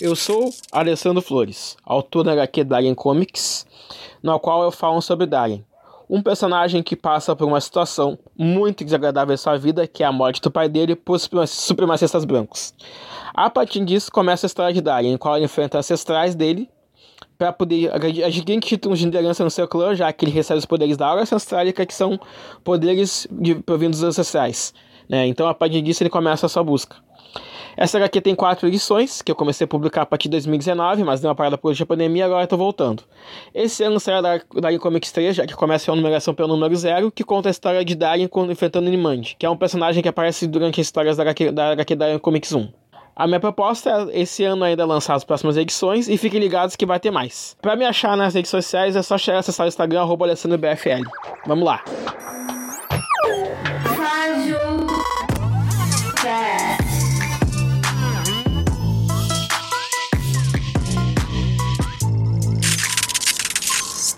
Eu sou Alessandro Flores, autor da HQ Darien Comics, no qual eu falo sobre Darien, um personagem que passa por uma situação muito desagradável em sua vida, que é a morte do pai dele por supremacistas brancos. A partir disso começa a história de Darien, em qual ele enfrenta ancestrais dele para poder adquirir títulos de liderança no seu clã, já que ele recebe os poderes da aura ancestrálica, que são poderes de, provindos dos ancestrais. Né? Então, a partir disso, ele começa a sua busca. Essa HQ tem quatro edições, que eu comecei a publicar a partir de 2019, mas deu uma parada por hoje a pandemia e agora estou voltando. Esse ano será da Darien Comics 3, já que começa a numeração pelo número 0, que conta a história de Darien enfrentando Nimand, que é um personagem que aparece durante as histórias da HQ, da HQ Darien Comics 1. A minha proposta é esse ano ainda lançar as próximas edições e fiquem ligados que vai ter mais. Para me achar nas redes sociais é só chegar acessar o Instagram @alessandrobfl. Vamos lá.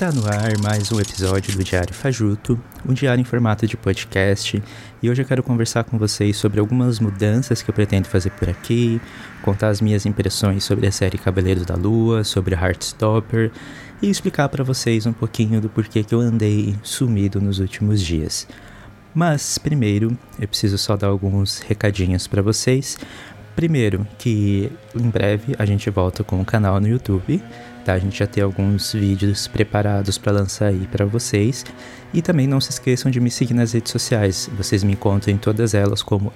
Está no ar mais um episódio do Diário Fajuto, um diário em formato de podcast, e hoje eu quero conversar com vocês sobre algumas mudanças que eu pretendo fazer por aqui, contar as minhas impressões sobre a série Cabeleiros da Lua, sobre Heartstopper e explicar para vocês um pouquinho do porquê que eu andei sumido nos últimos dias. Mas primeiro, eu preciso só dar alguns recadinhos para vocês. Primeiro, que em breve a gente volta com o canal no YouTube tá? A gente já tem alguns vídeos preparados para lançar aí para vocês. E também não se esqueçam de me seguir nas redes sociais. Vocês me encontram em todas elas como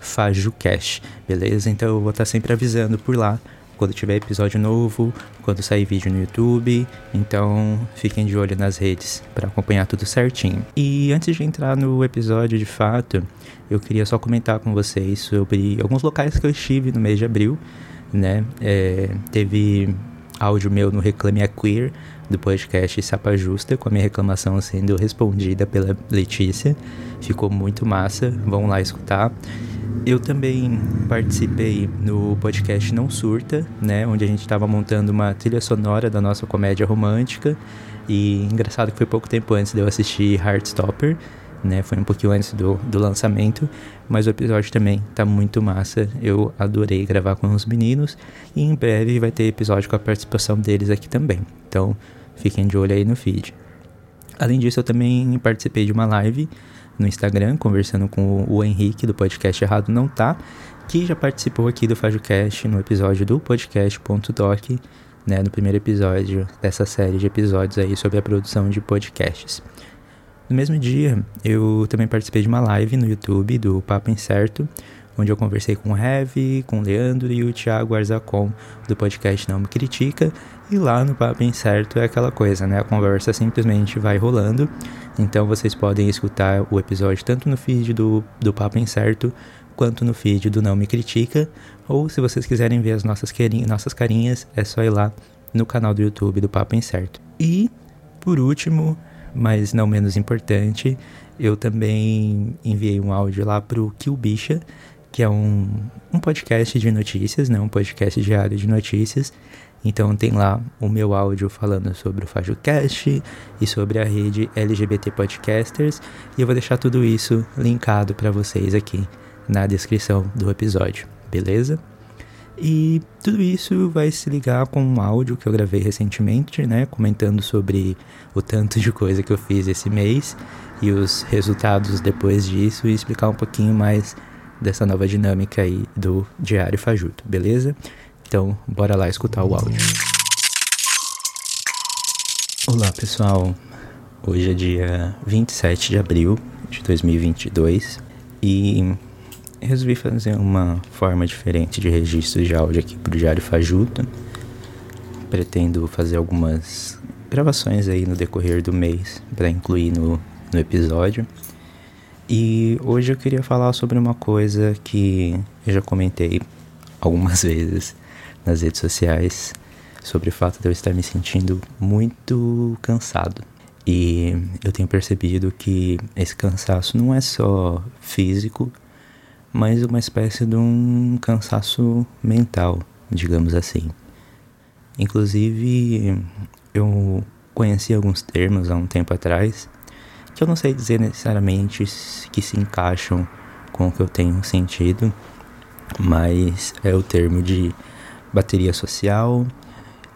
FajuCash, beleza? Então eu vou estar tá sempre avisando por lá quando tiver episódio novo, quando sair vídeo no YouTube. Então fiquem de olho nas redes para acompanhar tudo certinho. E antes de entrar no episódio de fato, eu queria só comentar com vocês sobre alguns locais que eu estive no mês de abril, né? É, teve áudio meu no Reclame a Queer, do podcast Sapa Justa, com a minha reclamação sendo respondida pela Letícia. Ficou muito massa, vão lá escutar. Eu também participei no podcast Não Surta, né, onde a gente estava montando uma trilha sonora da nossa comédia romântica. E engraçado que foi pouco tempo antes de eu assistir Heartstopper né? Foi um pouquinho antes do, do lançamento, mas o episódio também tá muito massa. Eu adorei gravar com os meninos e em breve vai ter episódio com a participação deles aqui também. Então, fiquem de olho aí no feed. Além disso, eu também participei de uma live no Instagram, conversando com o Henrique do podcast Errado Não Tá, que já participou aqui do FajoCast no episódio do podcast.doc, né, no primeiro episódio dessa série de episódios aí sobre a produção de podcasts. No mesmo dia, eu também participei de uma live no YouTube do Papo Incerto, onde eu conversei com o Heavy, com o Leandro e o Thiago Arzacon do podcast Não Me Critica. E lá no Papo Incerto é aquela coisa, né? A conversa simplesmente vai rolando. Então vocês podem escutar o episódio tanto no feed do, do Papo Incerto quanto no feed do Não Me Critica. Ou se vocês quiserem ver as nossas, carinhas, nossas carinhas, é só ir lá no canal do YouTube do Papo Incerto. E, por último, mas não menos importante, eu também enviei um áudio lá pro Kill Bicha, que é um, um podcast de notícias, né? Um podcast diário de notícias. Então tem lá o meu áudio falando sobre o FajoCast e sobre a rede LGBT Podcasters. E eu vou deixar tudo isso linkado para vocês aqui na descrição do episódio, beleza? E tudo isso vai se ligar com um áudio que eu gravei recentemente, né, comentando sobre o tanto de coisa que eu fiz esse mês e os resultados depois disso e explicar um pouquinho mais dessa nova dinâmica aí do Diário Fajuto, beleza? Então, bora lá escutar o áudio. Olá, pessoal. Hoje é dia 27 de abril de 2022 e resolvi fazer uma forma diferente de registro de áudio aqui para o Diário Fajuta. Pretendo fazer algumas gravações aí no decorrer do mês para incluir no, no episódio. E hoje eu queria falar sobre uma coisa que eu já comentei algumas vezes nas redes sociais sobre o fato de eu estar me sentindo muito cansado. E eu tenho percebido que esse cansaço não é só físico, mas uma espécie de um cansaço mental, digamos assim. Inclusive, eu conheci alguns termos há um tempo atrás que eu não sei dizer necessariamente que se encaixam com o que eu tenho sentido, mas é o termo de bateria social.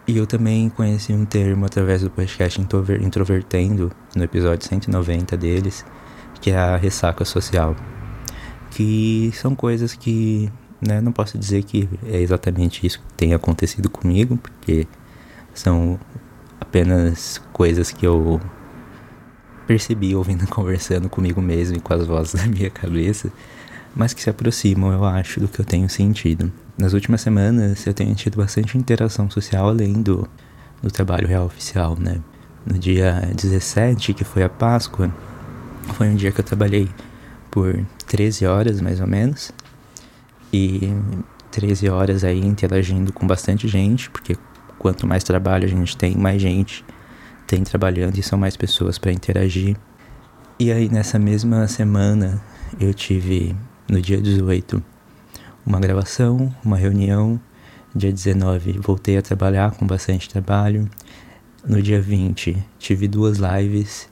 E eu também conheci um termo através do podcast Introvertendo, no episódio 190 deles, que é a ressaca social. Que são coisas que, né, não posso dizer que é exatamente isso que tem acontecido comigo, porque são apenas coisas que eu percebi ouvindo, conversando comigo mesmo e com as vozes da minha cabeça, mas que se aproximam, eu acho, do que eu tenho sentido. Nas últimas semanas eu tenho tido bastante interação social além do, do trabalho real oficial, né? No dia 17, que foi a Páscoa, foi um dia que eu trabalhei por 13 horas mais ou menos. E 13 horas aí interagindo com bastante gente, porque quanto mais trabalho a gente tem, mais gente tem trabalhando e são mais pessoas para interagir. E aí nessa mesma semana eu tive no dia 18 uma gravação, uma reunião. Dia 19 voltei a trabalhar com bastante trabalho. No dia 20 tive duas lives.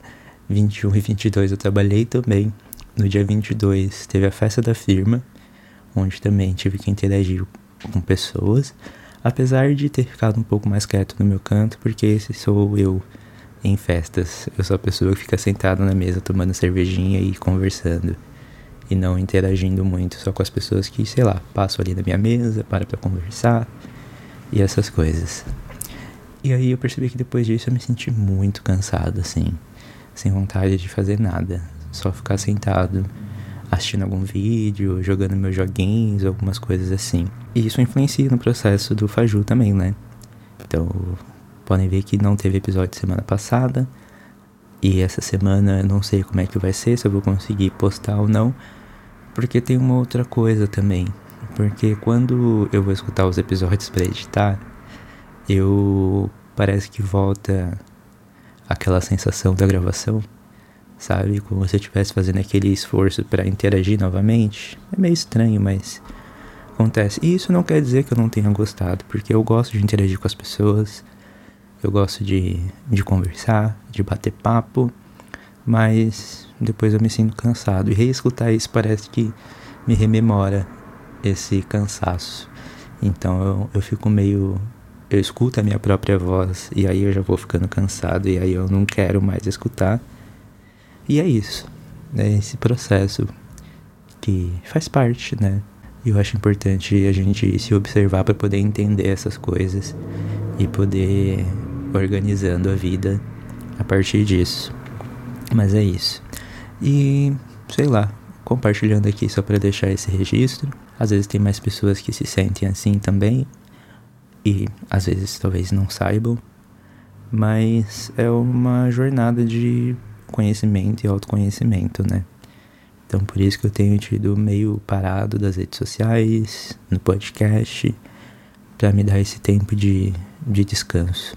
21 e 22 eu trabalhei também. No dia 22 teve a festa da firma, onde também tive que interagir com pessoas. Apesar de ter ficado um pouco mais quieto no meu canto, porque esse sou eu em festas. Eu sou a pessoa que fica sentada na mesa tomando cervejinha e conversando e não interagindo muito só com as pessoas que, sei lá, passam ali na minha mesa, para pra conversar e essas coisas. E aí eu percebi que depois disso eu me senti muito cansado, assim, sem vontade de fazer nada, só ficar sentado assistindo algum vídeo, jogando meus joguinhos, algumas coisas assim. E isso influencia no processo do Faju também, né? Então, podem ver que não teve episódio semana passada. E essa semana eu não sei como é que vai ser, se eu vou conseguir postar ou não. Porque tem uma outra coisa também. Porque quando eu vou escutar os episódios para editar, eu parece que volta aquela sensação da gravação, sabe? Como se eu estivesse fazendo aquele esforço para interagir novamente. É meio estranho, mas acontece. E isso não quer dizer que eu não tenha gostado, porque eu gosto de interagir com as pessoas, eu gosto de, de conversar, de bater papo, mas depois eu me sinto cansado. E reescutar isso parece que me rememora esse cansaço. Então eu, eu fico meio. Eu escuto a minha própria voz e aí eu já vou ficando cansado e aí eu não quero mais escutar. E é isso. É esse processo que faz parte, né? E eu acho importante a gente se observar para poder entender essas coisas e poder organizando a vida a partir disso. Mas é isso. E sei lá, compartilhando aqui só para deixar esse registro. Às vezes tem mais pessoas que se sentem assim também e às vezes talvez não saibam, mas é uma jornada de conhecimento e autoconhecimento, né? Então por isso que eu tenho tido meio parado das redes sociais, no podcast, para me dar esse tempo de, de descanso.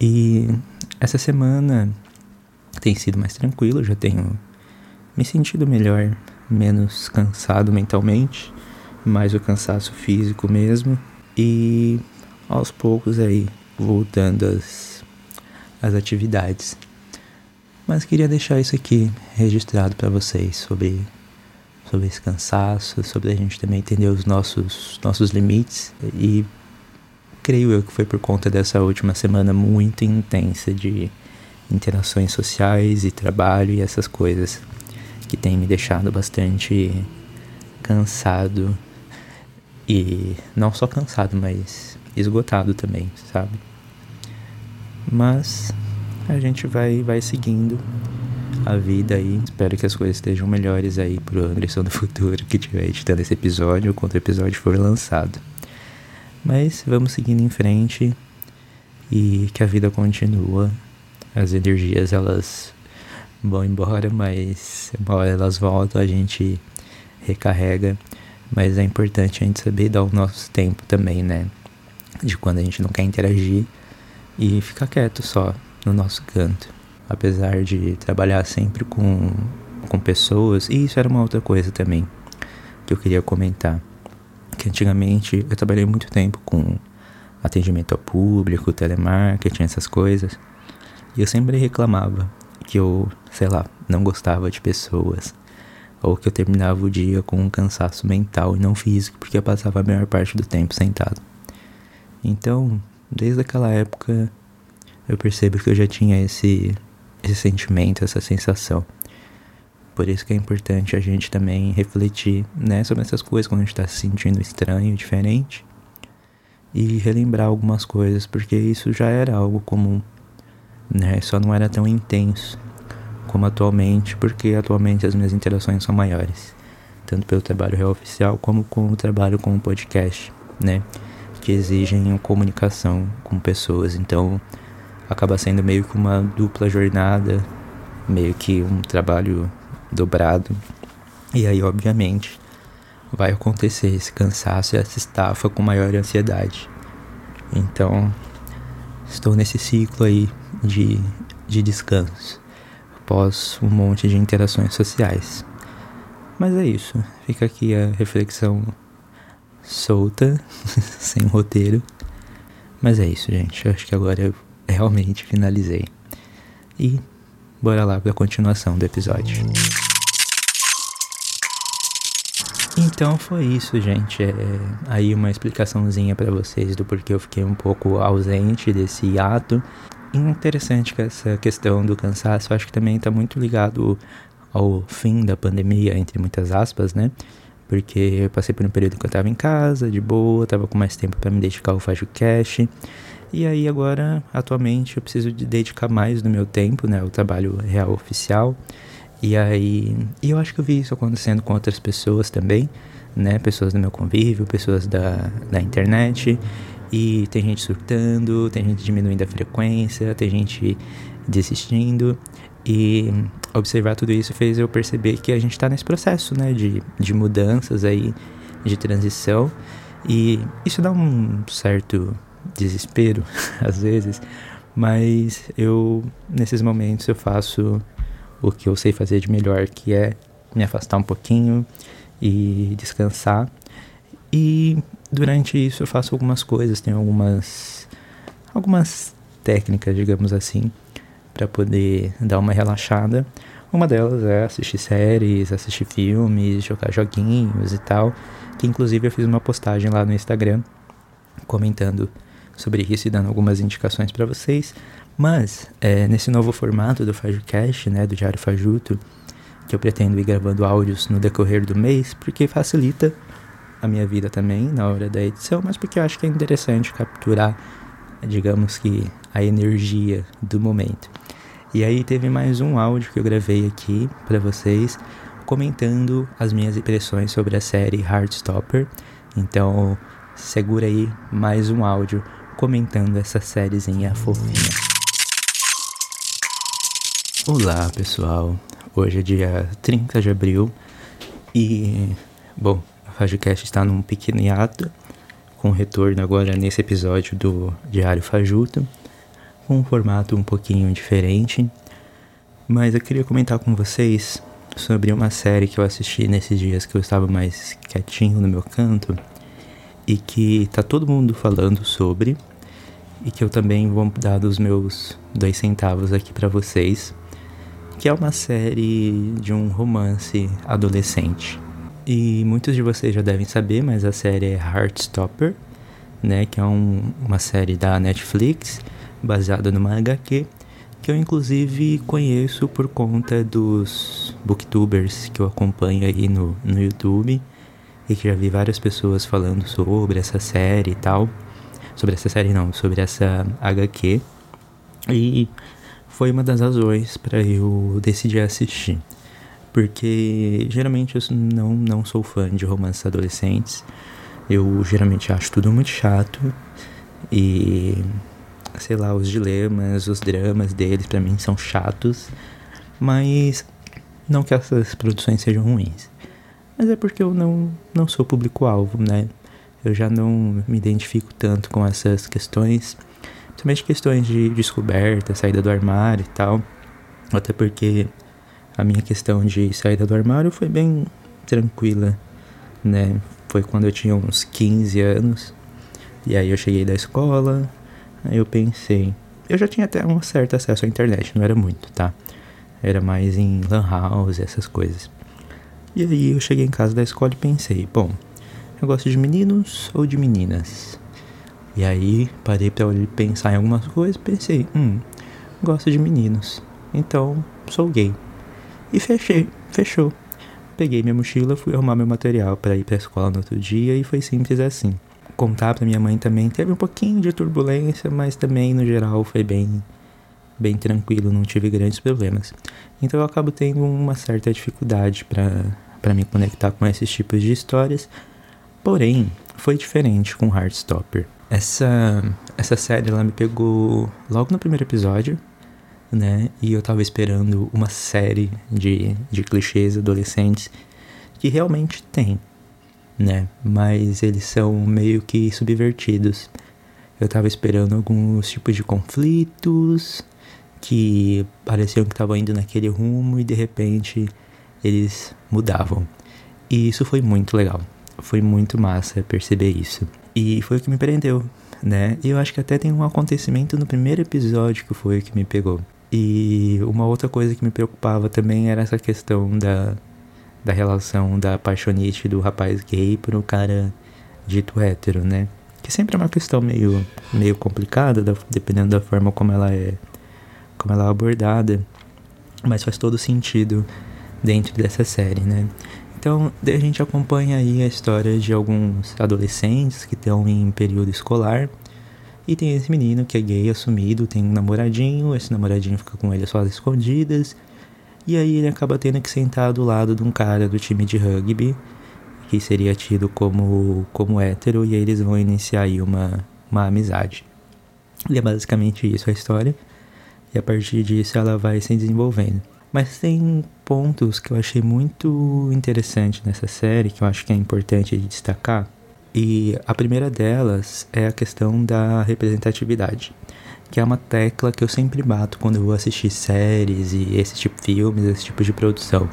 E essa semana tem sido mais tranquilo, já tenho me sentido melhor, menos cansado mentalmente, mais o cansaço físico mesmo. E aos poucos aí voltando às, às atividades. Mas queria deixar isso aqui registrado para vocês sobre sobre esse cansaço, sobre a gente também entender os nossos nossos limites e creio eu que foi por conta dessa última semana muito intensa de interações sociais e trabalho e essas coisas que tem me deixado bastante cansado e não só cansado, mas esgotado também, sabe? Mas a gente vai vai seguindo a vida aí. Espero que as coisas estejam melhores aí pro Anderson do futuro que estiver editando esse episódio quando o episódio for lançado. Mas vamos seguindo em frente e que a vida continua as energias elas vão embora, mas uma hora elas voltam, a gente recarrega. Mas é importante a gente saber dar o nosso tempo também, né? De quando a gente não quer interagir e ficar quieto só no nosso canto. Apesar de trabalhar sempre com, com pessoas, e isso era uma outra coisa também que eu queria comentar. Que antigamente eu trabalhei muito tempo com atendimento ao público, telemarketing, essas coisas. E eu sempre reclamava que eu, sei lá, não gostava de pessoas. Ou que eu terminava o dia com um cansaço mental e não físico, porque eu passava a maior parte do tempo sentado. Então, desde aquela época, eu percebo que eu já tinha esse, esse sentimento, essa sensação. Por isso que é importante a gente também refletir né, sobre essas coisas quando a gente está se sentindo estranho, diferente. E relembrar algumas coisas, porque isso já era algo comum. Né? Só não era tão intenso como atualmente, porque atualmente as minhas interações são maiores. Tanto pelo trabalho real oficial como com o trabalho com o podcast, né? Que exigem comunicação com pessoas. Então acaba sendo meio que uma dupla jornada, meio que um trabalho dobrado. E aí, obviamente, vai acontecer esse cansaço e essa estafa com maior ansiedade. Então, estou nesse ciclo aí de, de descanso, após um monte de interações sociais. Mas é isso, fica aqui a reflexão solta, sem roteiro. Mas é isso, gente. Acho que agora eu realmente finalizei. E bora lá para a continuação do episódio. Então foi isso, gente. É, aí uma explicaçãozinha para vocês do porquê eu fiquei um pouco ausente desse ato. Interessante que essa questão do cansaço, acho que também está muito ligado ao fim da pandemia, entre muitas aspas, né? Porque eu passei por um período que eu estava em casa, de boa, estava com mais tempo para me dedicar ao Faju Cash. E aí agora, atualmente, eu preciso de dedicar mais do meu tempo, né, ao trabalho real oficial. E aí, e eu acho que eu vi isso acontecendo com outras pessoas também, né, pessoas do meu convívio, pessoas da, da internet. E tem gente surtando, tem gente diminuindo a frequência, tem gente desistindo. E observar tudo isso fez eu perceber que a gente está nesse processo, né, de, de mudanças aí, de transição. E isso dá um certo desespero às vezes, mas eu nesses momentos eu faço o que eu sei fazer de melhor, que é me afastar um pouquinho e descansar. E durante isso eu faço algumas coisas, tenho algumas algumas técnicas, digamos assim, para poder dar uma relaxada. Uma delas é assistir séries, assistir filmes, jogar joguinhos e tal. Que inclusive eu fiz uma postagem lá no Instagram comentando sobre isso e dando algumas indicações para vocês. Mas, é, nesse novo formato do FajuCast, né, do Diário Fajuto, que eu pretendo ir gravando áudios no decorrer do mês, porque facilita a minha vida também na hora da edição, mas porque eu acho que é interessante capturar, digamos que, a energia do momento. E aí teve mais um áudio que eu gravei aqui para vocês, comentando as minhas impressões sobre a série Heartstopper. Então, segura aí mais um áudio comentando essa sériezinha fofinha. Olá pessoal, hoje é dia 30 de abril e, bom, a Fajocast está num pequeno hiato, com retorno agora nesse episódio do Diário Fajuto, com um formato um pouquinho diferente, mas eu queria comentar com vocês sobre uma série que eu assisti nesses dias que eu estava mais quietinho no meu canto e que tá todo mundo falando sobre e que eu também vou dar dos meus dois centavos aqui para vocês, que é uma série de um romance adolescente. E muitos de vocês já devem saber, mas a série é Heartstopper, né, que é um, uma série da Netflix baseada numa HQ que eu inclusive conheço por conta dos booktubers que eu acompanho aí no, no YouTube e que já vi várias pessoas falando sobre essa série e tal sobre essa série não, sobre essa HQ. E foi uma das razões para eu decidir assistir. Porque geralmente eu não, não sou fã de romances adolescentes. Eu geralmente acho tudo muito chato. E sei lá, os dilemas, os dramas deles para mim são chatos. Mas não que essas produções sejam ruins. Mas é porque eu não, não sou público-alvo, né? eu já não me identifico tanto com essas questões, principalmente questões de descoberta, saída do armário e tal. Até porque a minha questão de saída do armário foi bem tranquila, né? Foi quando eu tinha uns 15 anos. E aí eu cheguei da escola, aí eu pensei. Eu já tinha até um certo acesso à internet, não era muito, tá? Era mais em lan house, essas coisas. E aí eu cheguei em casa da escola e pensei, bom, eu gosto de meninos ou de meninas? E aí parei para pensar em algumas coisas, pensei, hum, gosto de meninos, então sou gay. E fechei, fechou. Peguei minha mochila, fui arrumar meu material para ir para a escola no outro dia e foi simples assim. Contar para minha mãe também teve um pouquinho de turbulência, mas também no geral foi bem bem tranquilo, não tive grandes problemas. Então eu acabo tendo uma certa dificuldade para me conectar com esses tipos de histórias. Porém, foi diferente com Heartstopper. Essa essa série ela me pegou logo no primeiro episódio, né? E eu tava esperando uma série de, de clichês adolescentes que realmente tem, né? Mas eles são meio que subvertidos. Eu tava esperando alguns tipos de conflitos que pareciam que estavam indo naquele rumo e de repente eles mudavam. E isso foi muito legal. Foi muito massa perceber isso. E foi o que me prendeu, né? E eu acho que até tem um acontecimento no primeiro episódio que foi o que me pegou. E uma outra coisa que me preocupava também era essa questão da, da relação da paixonite do rapaz gay pro cara dito hétero, né? Que sempre é uma questão meio, meio complicada, da, dependendo da forma como ela é como ela é abordada, mas faz todo sentido dentro dessa série, né? Então, a gente acompanha aí a história de alguns adolescentes que estão em período escolar e tem esse menino que é gay assumido, tem um namoradinho, esse namoradinho fica com ele às escondidas. E aí ele acaba tendo que sentar do lado de um cara do time de rugby, que seria tido como, como hétero, e aí eles vão iniciar aí uma, uma amizade. E é basicamente isso a história. E a partir disso ela vai se desenvolvendo. Mas tem pontos que eu achei muito interessante nessa série, que eu acho que é importante de destacar e a primeira delas é a questão da representatividade, que é uma tecla que eu sempre bato quando eu vou assistir séries e esse tipo de filmes, esse tipo de produção.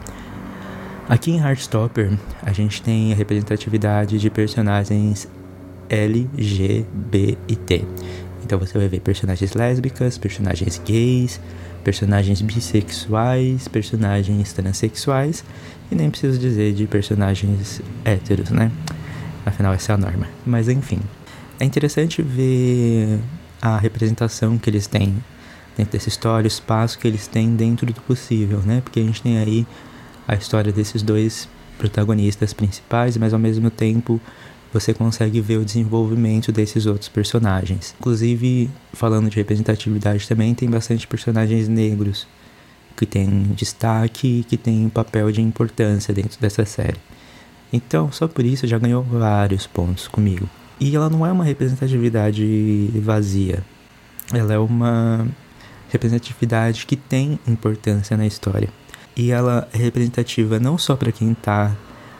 Aqui em Heartstopper, a gente tem a representatividade de personagens L, G, B e T. Então você vai ver personagens lésbicas, personagens gays, personagens bissexuais, personagens transexuais e nem preciso dizer de personagens héteros, né? Afinal, essa é a norma. Mas enfim, é interessante ver a representação que eles têm dentro dessa história, o espaço que eles têm dentro do possível, né? Porque a gente tem aí a história desses dois protagonistas principais, mas ao mesmo tempo você consegue ver o desenvolvimento desses outros personagens. Inclusive, falando de representatividade também, tem bastante personagens negros que têm destaque e que têm um papel de importância dentro dessa série. Então, só por isso já ganhou vários pontos comigo. E ela não é uma representatividade vazia. Ela é uma representatividade que tem importância na história. E ela é representativa não só para quem está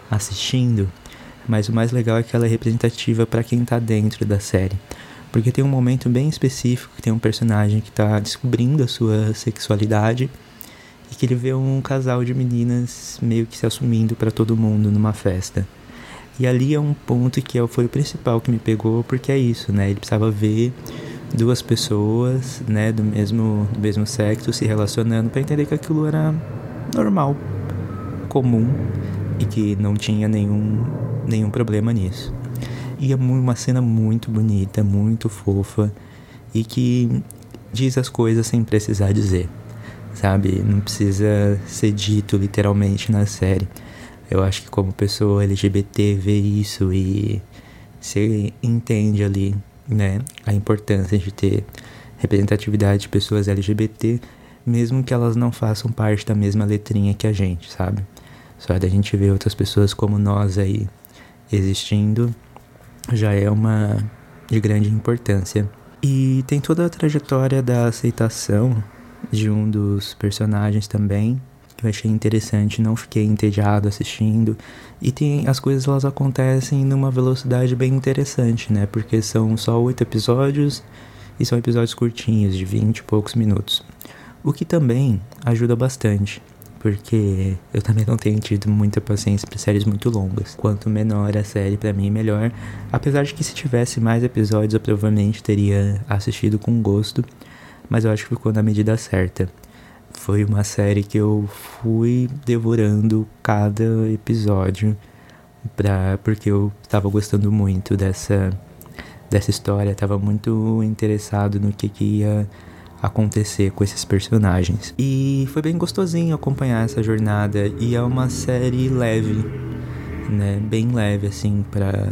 assistindo, mas o mais legal é que ela é representativa para quem está dentro da série. Porque tem um momento bem específico que tem um personagem que está descobrindo a sua sexualidade e que ele vê um casal de meninas meio que se assumindo para todo mundo numa festa. E ali é um ponto que é foi o principal que me pegou, porque é isso, né? Ele precisava ver duas pessoas, né, do mesmo do mesmo sexo se relacionando para entender que aquilo era normal, comum e que não tinha nenhum nenhum problema nisso. E é uma cena muito bonita, muito fofa e que diz as coisas sem precisar dizer sabe? Não precisa ser dito literalmente na série. Eu acho que como pessoa LGBT vê isso e você entende ali, né, a importância de ter representatividade de pessoas LGBT, mesmo que elas não façam parte da mesma letrinha que a gente, sabe? Só da gente ver outras pessoas como nós aí existindo já é uma de grande importância. E tem toda a trajetória da aceitação de um dos personagens também, eu achei interessante, não fiquei entediado assistindo. E tem as coisas elas acontecem numa velocidade bem interessante, né? Porque são só oito episódios e são episódios curtinhos, de vinte e poucos minutos. O que também ajuda bastante, porque eu também não tenho tido muita paciência para séries muito longas. Quanto menor a série, para mim, melhor. Apesar de que se tivesse mais episódios, eu provavelmente teria assistido com gosto mas eu acho que ficou na medida certa. Foi uma série que eu fui devorando cada episódio pra, porque eu estava gostando muito dessa, dessa história, estava muito interessado no que, que ia acontecer com esses personagens. E foi bem gostosinho acompanhar essa jornada e é uma série leve, né? Bem leve assim para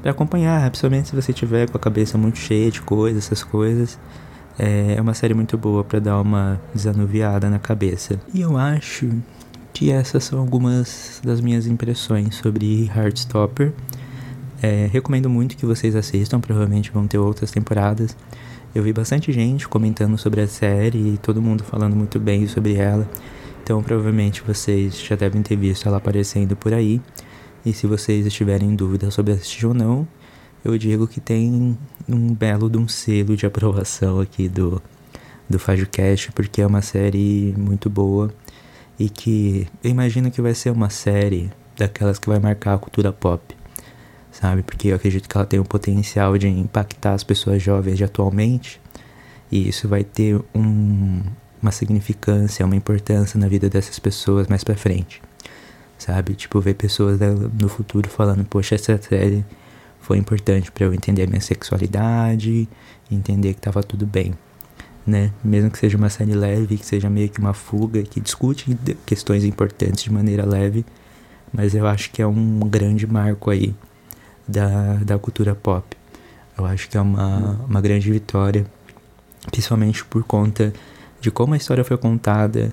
para acompanhar, principalmente se você tiver com a cabeça muito cheia de coisas, essas coisas. É uma série muito boa para dar uma desanuviada na cabeça. E eu acho que essas são algumas das minhas impressões sobre Heartstopper. É, recomendo muito que vocês assistam, provavelmente vão ter outras temporadas. Eu vi bastante gente comentando sobre a série e todo mundo falando muito bem sobre ela. Então, provavelmente vocês já devem ter visto ela aparecendo por aí. E se vocês estiverem em dúvida sobre assistir ou não, eu digo que tem um belo de um selo de aprovação aqui do, do FajoCast, porque é uma série muito boa e que eu imagino que vai ser uma série daquelas que vai marcar a cultura pop, sabe? Porque eu acredito que ela tem o potencial de impactar as pessoas jovens de atualmente e isso vai ter um, uma significância, uma importância na vida dessas pessoas mais pra frente sabe? Tipo, ver pessoas no futuro falando, poxa, essa série foi importante para eu entender a minha sexualidade, entender que tava tudo bem, né? Mesmo que seja uma série leve, que seja meio que uma fuga, que discute questões importantes de maneira leve, mas eu acho que é um grande marco aí da, da cultura pop. Eu acho que é uma, uma grande vitória, principalmente por conta de como a história foi contada,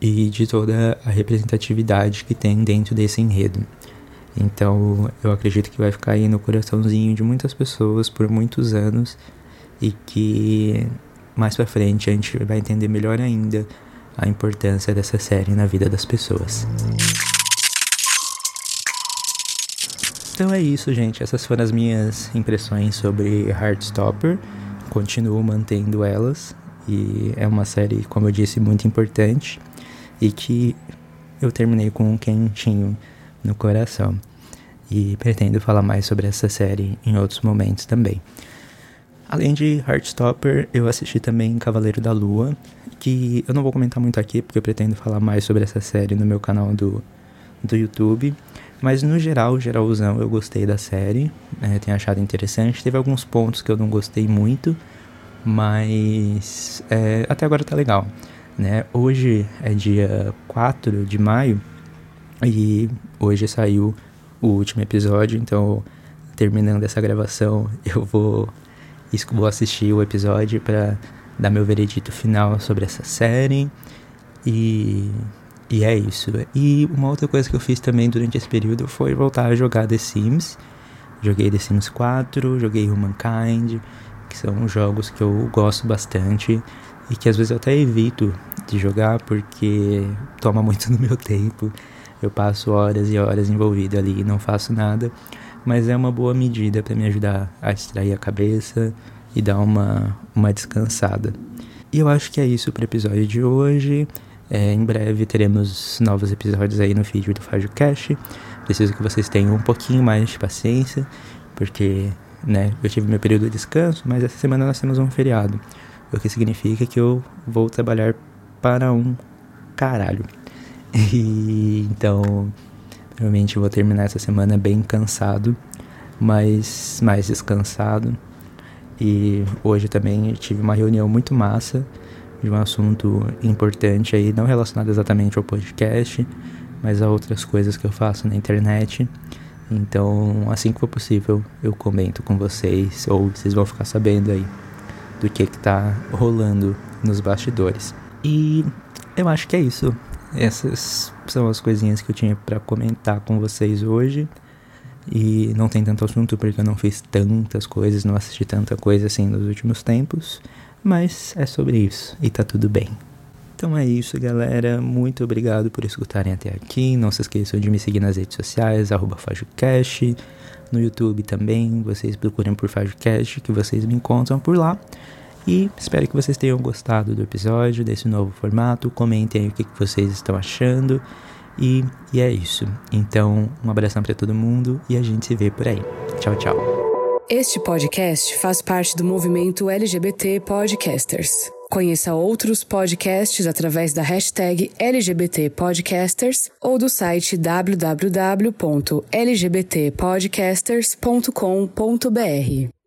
e de toda a representatividade que tem dentro desse enredo. Então, eu acredito que vai ficar aí no coraçãozinho de muitas pessoas por muitos anos e que mais para frente a gente vai entender melhor ainda a importância dessa série na vida das pessoas. Então é isso, gente. Essas foram as minhas impressões sobre Heartstopper. Continuo mantendo elas e é uma série, como eu disse, muito importante e que eu terminei com um quentinho no coração. E pretendo falar mais sobre essa série em outros momentos também. Além de Heartstopper, eu assisti também Cavaleiro da Lua, que eu não vou comentar muito aqui porque eu pretendo falar mais sobre essa série no meu canal do, do YouTube. Mas no geral, geralzão, eu gostei da série, né, tenho achado interessante. Teve alguns pontos que eu não gostei muito, mas é, até agora tá legal. Né? Hoje é dia 4 de maio e hoje saiu o último episódio, então terminando essa gravação eu vou, vou assistir o episódio para dar meu veredito final sobre essa série e, e é isso. E uma outra coisa que eu fiz também durante esse período foi voltar a jogar The Sims. Joguei The Sims 4, joguei Humankind, que são jogos que eu gosto bastante e que às vezes eu até evito de jogar porque toma muito do meu tempo. Eu passo horas e horas envolvido ali e não faço nada, mas é uma boa medida para me ajudar a distrair a cabeça e dar uma, uma descansada. E eu acho que é isso para o episódio de hoje. É, em breve teremos novos episódios aí no feed do Fágio Cash. Preciso que vocês tenham um pouquinho mais de paciência, porque né, eu tive meu período de descanso, mas essa semana nós temos um feriado o que significa que eu vou trabalhar para um caralho. E então, provavelmente vou terminar essa semana bem cansado, mas mais descansado. E hoje também tive uma reunião muito massa de um assunto importante aí, não relacionado exatamente ao podcast, mas a outras coisas que eu faço na internet. Então, assim que for possível, eu comento com vocês, ou vocês vão ficar sabendo aí do que está rolando nos bastidores. E eu acho que é isso. Essas são as coisinhas que eu tinha para comentar com vocês hoje. E não tem tanto assunto porque eu não fiz tantas coisas, não assisti tanta coisa assim nos últimos tempos. Mas é sobre isso e tá tudo bem. Então é isso, galera. Muito obrigado por escutarem até aqui. Não se esqueçam de me seguir nas redes sociais, FajoCast. No YouTube também, vocês procurem por FajoCast, que vocês me encontram por lá. E espero que vocês tenham gostado do episódio, desse novo formato. Comentem aí o que, vocês estão achando. E, e é isso. Então, um abração para todo mundo e a gente se vê por aí. Tchau, tchau. Este podcast faz parte do movimento LGBT Podcasters. Conheça outros podcasts através da hashtag LGBT Podcasters ou do site www.lgbtpodcasters.com.br.